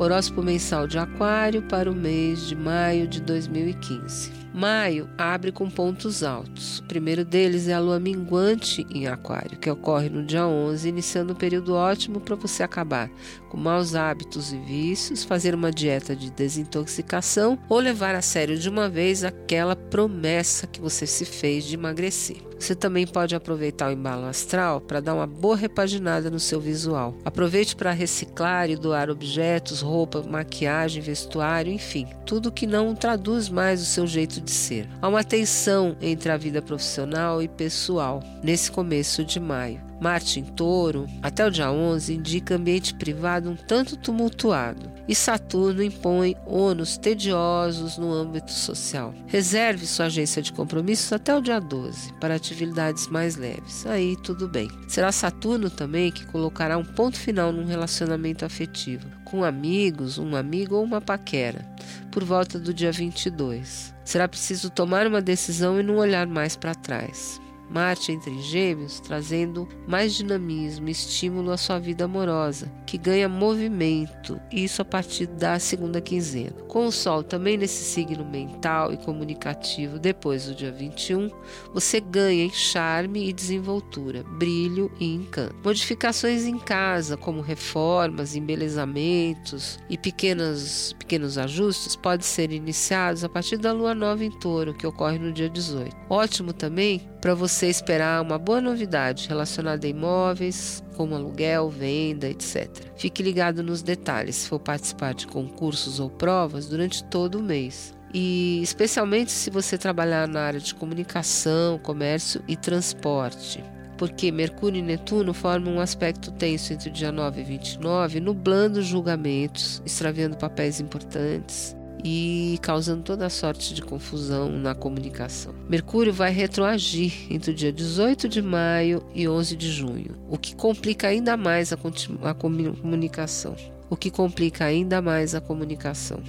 Horóscopo mensal de Aquário para o mês de maio de 2015. Maio abre com pontos altos. O primeiro deles é a lua minguante em Aquário, que ocorre no dia 11, iniciando um período ótimo para você acabar com maus hábitos e vícios, fazer uma dieta de desintoxicação ou levar a sério de uma vez aquela promessa que você se fez de emagrecer. Você também pode aproveitar o embalo astral para dar uma boa repaginada no seu visual. Aproveite para reciclar e doar objetos, roupa, maquiagem, vestuário, enfim, tudo que não traduz mais o seu jeito de ser. Há uma tensão entre a vida profissional e pessoal nesse começo de maio. Marte em touro, até o dia 11, indica ambiente privado um tanto tumultuado. E Saturno impõe ônus tediosos no âmbito social. Reserve sua agência de compromissos até o dia 12 para atividades mais leves. Aí tudo bem. Será Saturno também que colocará um ponto final num relacionamento afetivo, com amigos, um amigo ou uma paquera, por volta do dia 22. Será preciso tomar uma decisão e não olhar mais para trás. Marte entre Gêmeos, trazendo mais dinamismo e estímulo à sua vida amorosa, que ganha movimento, isso a partir da segunda quinzena. Com o Sol também nesse signo mental e comunicativo depois do dia 21, você ganha em charme e desenvoltura, brilho e encanto. Modificações em casa, como reformas, embelezamentos e pequenos, pequenos ajustes, podem ser iniciados a partir da lua nova em touro, que ocorre no dia 18. Ótimo também para você esperar uma boa novidade relacionada a imóveis, como aluguel, venda, etc. Fique ligado nos detalhes se for participar de concursos ou provas durante todo o mês. E especialmente se você trabalhar na área de comunicação, comércio e transporte porque Mercúrio e Netuno formam um aspecto tenso entre o dia 9 e 29, nublando julgamentos, extraviando papéis importantes, e causando toda sorte de confusão na comunicação. Mercúrio vai retroagir entre o dia 18 de maio e 11 de junho, o que complica ainda mais a, a comunicação. O que complica ainda mais a comunicação.